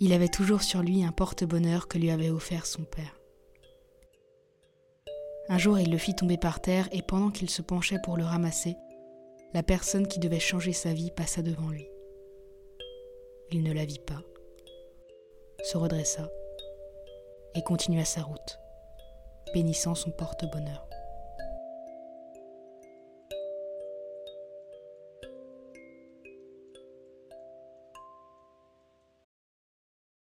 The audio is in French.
Il avait toujours sur lui un porte-bonheur que lui avait offert son père. Un jour, il le fit tomber par terre et pendant qu'il se penchait pour le ramasser, la personne qui devait changer sa vie passa devant lui. Il ne la vit pas, se redressa et continua sa route, bénissant son porte-bonheur.